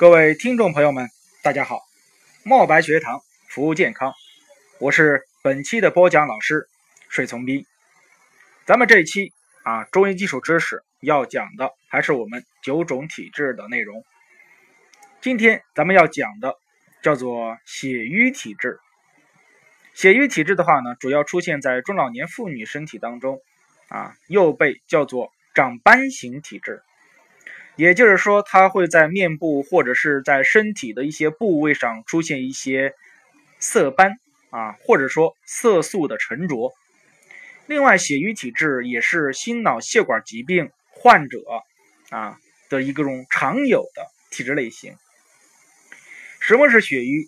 各位听众朋友们，大家好！墨白学堂服务健康，我是本期的播讲老师水从斌。咱们这一期啊，中医基础知识要讲的还是我们九种体质的内容。今天咱们要讲的叫做血瘀体质。血瘀体质的话呢，主要出现在中老年妇女身体当中，啊，又被叫做长斑型体质。也就是说，它会在面部或者是在身体的一些部位上出现一些色斑啊，或者说色素的沉着。另外，血瘀体质也是心脑血管疾病患者啊的一个种常有的体质类型。什么是血瘀？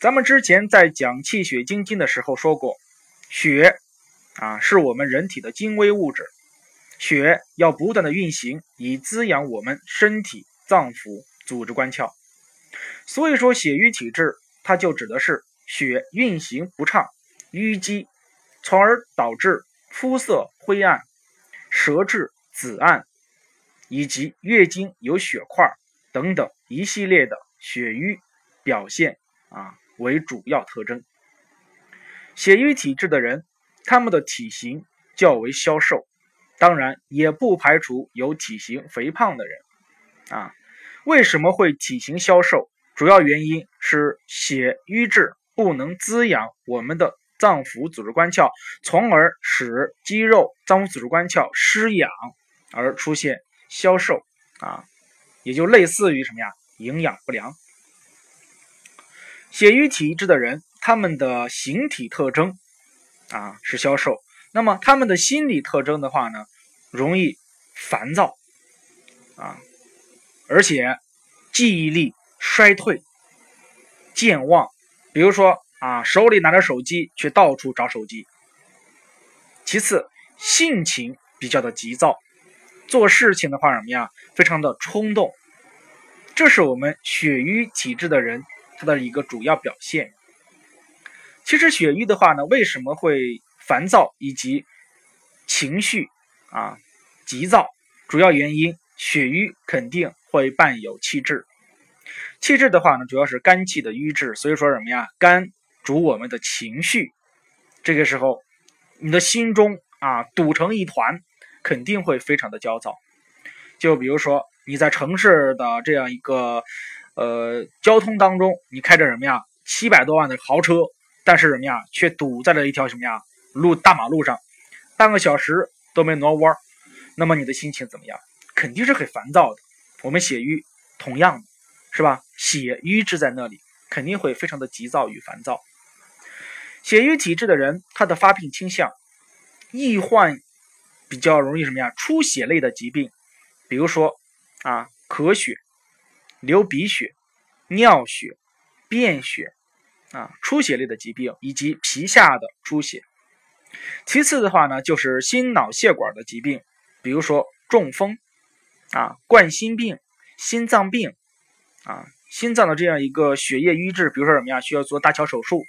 咱们之前在讲气血精经的时候说过，血啊是我们人体的精微物质。血要不断的运行，以滋养我们身体脏腑、组织官窍。所以说，血瘀体质，它就指的是血运行不畅、淤积，从而导致肤色灰暗、舌质紫暗，以及月经有血块等等一系列的血瘀表现啊为主要特征。血瘀体质的人，他们的体型较为消瘦。当然也不排除有体型肥胖的人，啊，为什么会体型消瘦？主要原因是血瘀滞不能滋养我们的脏腑组织官窍，从而使肌肉脏腑组织官窍失养而出现消瘦，啊，也就类似于什么呀？营养不良。血瘀体质的人，他们的形体特征啊是消瘦。那么他们的心理特征的话呢，容易烦躁啊，而且记忆力衰退、健忘。比如说啊，手里拿着手机却到处找手机。其次，性情比较的急躁，做事情的话什么呀，非常的冲动。这是我们血瘀体质的人他的一个主要表现。其实血瘀的话呢，为什么会？烦躁以及情绪啊急躁，主要原因血瘀肯定会伴有气滞。气滞的话呢，主要是肝气的瘀滞，所以说什么呀？肝主我们的情绪，这个时候你的心中啊堵成一团，肯定会非常的焦躁。就比如说你在城市的这样一个呃交通当中，你开着什么呀七百多万的豪车，但是什么呀却堵在了一条什么呀？路大马路上，半个小时都没挪弯，那么你的心情怎么样？肯定是很烦躁的。我们血瘀同样的，是吧？血瘀滞在那里，肯定会非常的急躁与烦躁。血瘀体质的人，他的发病倾向易患比较容易什么呀？出血类的疾病，比如说啊，咳血、流鼻血、尿血、便血啊，出血类的疾病以及皮下的出血。其次的话呢，就是心脑血管的疾病，比如说中风啊、冠心病、心脏病啊、心脏的这样一个血液瘀滞，比如说什么呀，需要做搭桥手术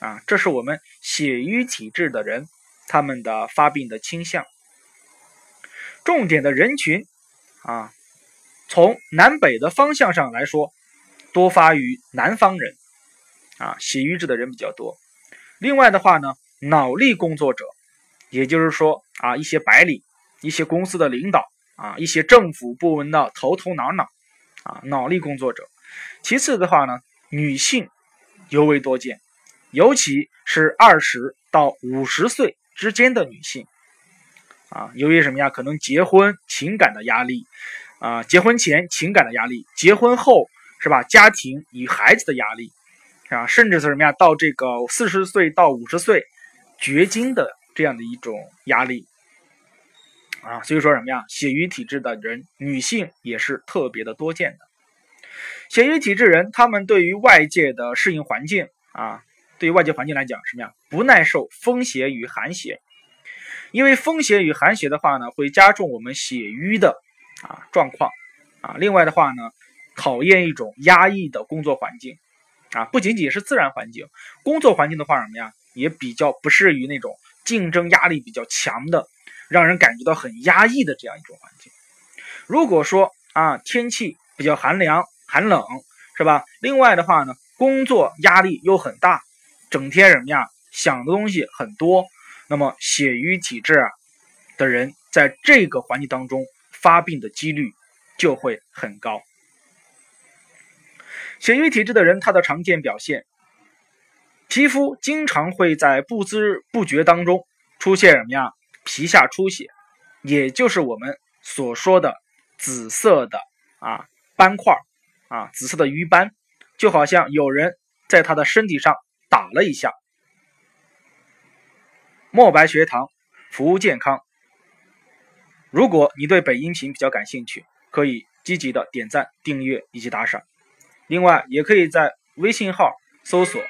啊，这是我们血瘀体质的人他们的发病的倾向。重点的人群啊，从南北的方向上来说，多发于南方人啊，血瘀滞的人比较多。另外的话呢。脑力工作者，也就是说啊，一些白领、一些公司的领导啊，一些政府部门的头头脑脑啊，脑力工作者。其次的话呢，女性尤为多见，尤其是二十到五十岁之间的女性啊，由于什么呀？可能结婚情感的压力啊，结婚前情感的压力，结婚后是吧？家庭与孩子的压力啊，甚至是什么呀？到这个四十岁到五十岁。绝经的这样的一种压力啊，所以说什么呀？血瘀体质的人，女性也是特别的多见的。血瘀体质人，他们对于外界的适应环境啊，对于外界环境来讲，什么呀？不耐受风邪与寒邪，因为风邪与寒邪的话呢，会加重我们血瘀的啊状况啊。另外的话呢，考验一种压抑的工作环境啊，不仅仅是自然环境，工作环境的话什么呀？也比较不适于那种竞争压力比较强的，让人感觉到很压抑的这样一种环境。如果说啊天气比较寒凉，寒冷，是吧？另外的话呢，工作压力又很大，整天什么呀，想的东西很多。那么血瘀体质啊的人，在这个环境当中发病的几率就会很高。血瘀体质的人，他的常见表现，皮肤经常会在不知不觉当中出现什么呀？皮下出血，也就是我们所说的紫色的啊斑块啊，紫色的瘀斑，就好像有人在他的身体上打了一下。墨白学堂服务健康。如果你对本音频比较感兴趣，可以积极的点赞、订阅以及打赏。另外，也可以在微信号搜索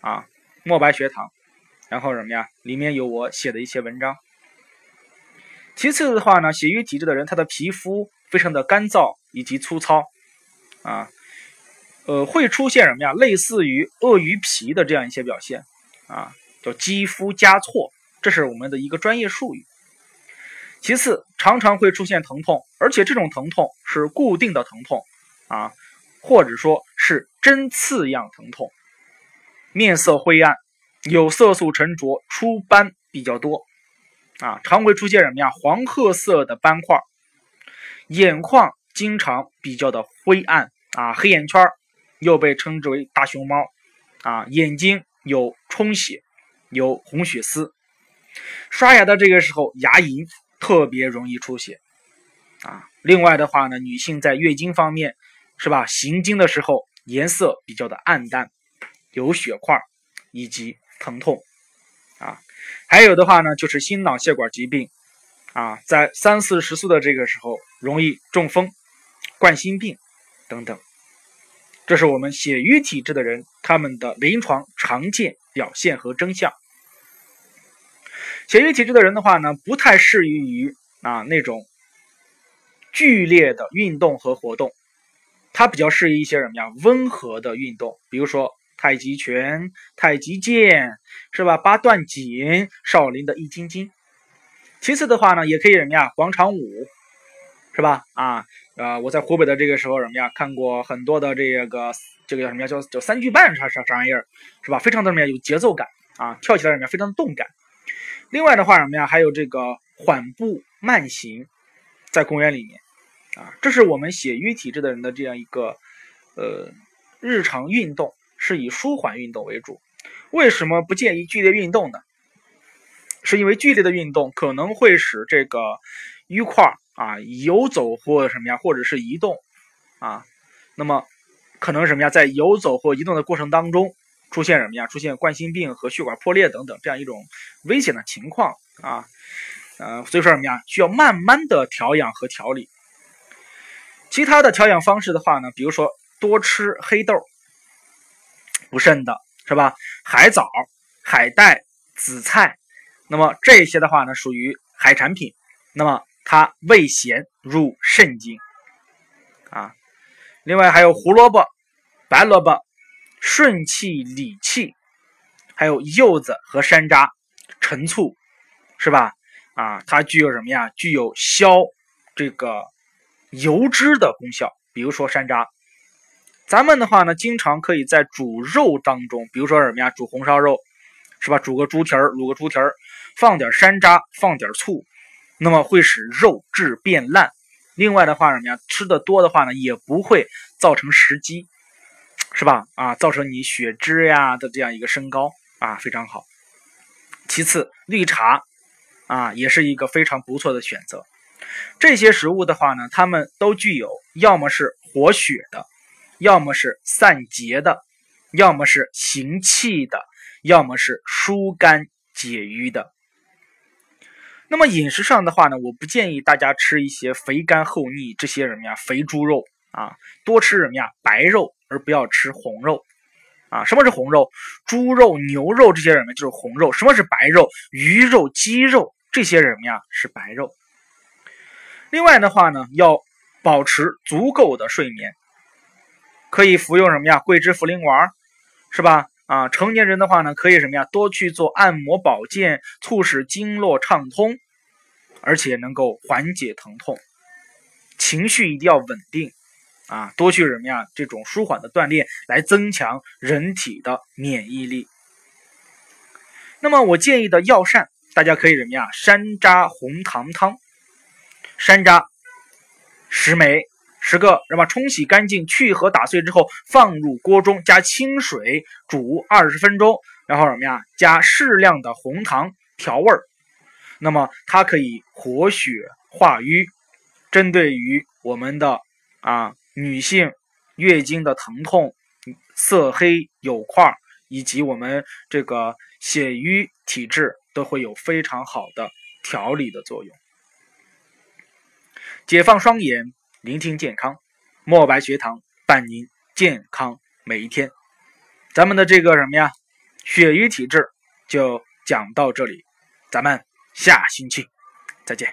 啊“墨白学堂”，然后什么呀？里面有我写的一些文章。其次的话呢，血瘀体质的人，他的皮肤非常的干燥以及粗糙啊，呃，会出现什么呀？类似于鳄鱼皮的这样一些表现啊，叫肌肤加错，这是我们的一个专业术语。其次，常常会出现疼痛，而且这种疼痛是固定的疼痛啊。或者说是针刺样疼痛，面色灰暗，有色素沉着，出斑比较多，啊，常会出现什么呀？黄褐色的斑块，眼眶经常比较的灰暗，啊，黑眼圈又被称之为大熊猫，啊，眼睛有充血，有红血丝，刷牙的这个时候牙龈特别容易出血，啊，另外的话呢，女性在月经方面。是吧？行经的时候颜色比较的暗淡，有血块以及疼痛啊。还有的话呢，就是心脑血管疾病啊，在三四十岁的这个时候容易中风、冠心病等等。这是我们血瘀体质的人他们的临床常见表现和征象。血瘀体质的人的话呢，不太适宜于啊那种剧烈的运动和活动。它比较适宜一些什么呀？温和的运动，比如说太极拳、太极剑，是吧？八段锦、少林的易筋经。其次的话呢，也可以什么呀？广场舞，是吧？啊，呃，我在湖北的这个时候什么呀？看过很多的这个这个叫什么呀？叫叫三句半啥啥啥玩意儿，是吧？非常的什么呀？有节奏感啊，跳起来什么呀？非常的动感。另外的话什么呀？还有这个缓步慢行，在公园里面。啊，这是我们血瘀体质的人的这样一个，呃，日常运动是以舒缓运动为主。为什么不建议剧烈运动呢？是因为剧烈的运动可能会使这个淤块啊游走或什么呀，或者是移动啊，那么可能什么呀，在游走或移动的过程当中出现什么呀？出现冠心病和血管破裂等等这样一种危险的情况啊，呃，所以说什么呀？需要慢慢的调养和调理。其他的调养方式的话呢，比如说多吃黑豆，补肾的是吧？海藻、海带、紫菜，那么这些的话呢，属于海产品，那么它味咸入肾经啊。另外还有胡萝卜、白萝卜，顺气理气，还有柚子和山楂、陈醋，是吧？啊，它具有什么呀？具有消这个。油脂的功效，比如说山楂，咱们的话呢，经常可以在煮肉当中，比如说什么呀，煮红烧肉，是吧？煮个猪蹄儿，卤个猪蹄儿，放点山楂，放点醋，那么会使肉质变烂。另外的话，什么呀，吃的多的话呢，也不会造成食积，是吧？啊，造成你血脂呀的这样一个升高啊，非常好。其次，绿茶啊，也是一个非常不错的选择。这些食物的话呢，它们都具有要么是活血的，要么是散结的，要么是行气的，要么是疏肝解郁的。那么饮食上的话呢，我不建议大家吃一些肥甘厚腻这些什么呀，肥猪肉啊，多吃什么呀，白肉，而不要吃红肉啊。什么是红肉？猪肉、牛肉这些什么就是红肉。什么是白肉？鱼肉、鸡肉这些什么呀是白肉。另外的话呢，要保持足够的睡眠，可以服用什么呀？桂枝茯苓丸，是吧？啊，成年人的话呢，可以什么呀？多去做按摩保健，促使经络畅通，而且能够缓解疼痛。情绪一定要稳定，啊，多去什么呀？这种舒缓的锻炼来增强人体的免疫力。那么我建议的药膳，大家可以什么呀？山楂红糖汤，山楂十枚，十个，那么冲洗干净，去核打碎之后，放入锅中，加清水煮二十分钟，然后什么呀？加适量的红糖调味儿。那么它可以活血化瘀，针对于我们的啊。女性月经的疼痛、色黑有块以及我们这个血瘀体质都会有非常好的调理的作用。解放双眼，聆听健康，墨白学堂伴您健康每一天。咱们的这个什么呀，血瘀体质就讲到这里，咱们下星期再见。